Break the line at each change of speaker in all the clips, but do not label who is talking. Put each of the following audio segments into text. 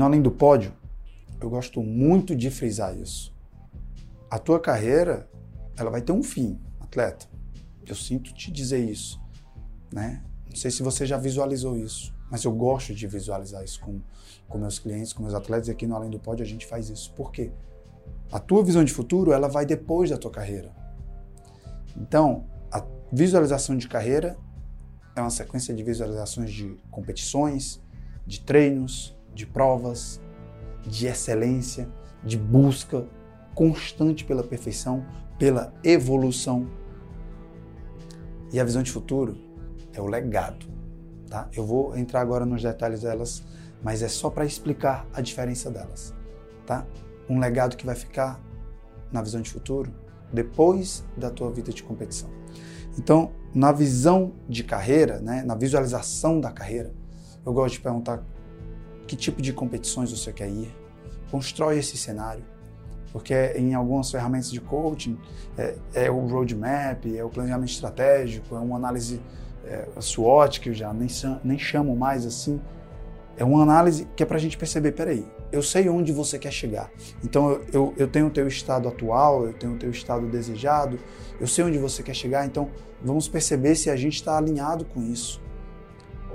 Além do pódio, eu gosto muito de frisar isso. A tua carreira, ela vai ter um fim, atleta. Eu sinto te dizer isso, né? Não sei se você já visualizou isso, mas eu gosto de visualizar isso com, com meus clientes, com meus atletas. E aqui no Além do Pódio a gente faz isso. Por quê? A tua visão de futuro, ela vai depois da tua carreira. Então, a visualização de carreira é uma sequência de visualizações de competições, de treinos, de provas, de excelência, de busca constante pela perfeição, pela evolução. E a visão de futuro é o legado, tá? Eu vou entrar agora nos detalhes delas, mas é só para explicar a diferença delas, tá? Um legado que vai ficar na visão de futuro depois da tua vida de competição. Então, na visão de carreira, né, na visualização da carreira, eu gosto de perguntar que tipo de competições você quer ir, constrói esse cenário, porque em algumas ferramentas de coaching é, é o roadmap, é o planejamento estratégico, é uma análise é, SWOT, que eu já nem, nem chamo mais assim, é uma análise que é para a gente perceber, peraí, eu sei onde você quer chegar. Então eu, eu, eu tenho o teu estado atual, eu tenho o teu estado desejado, eu sei onde você quer chegar, então vamos perceber se a gente está alinhado com isso.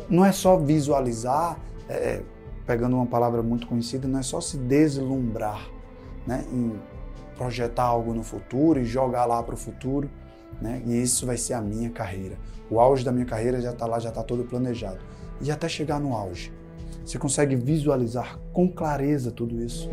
Não é só visualizar, é, pegando uma palavra muito conhecida, não é só se deslumbrar, né, em projetar algo no futuro e jogar lá para o futuro, né, e isso vai ser a minha carreira. O auge da minha carreira já está lá, já está todo planejado. E até chegar no auge, você consegue visualizar com clareza tudo isso?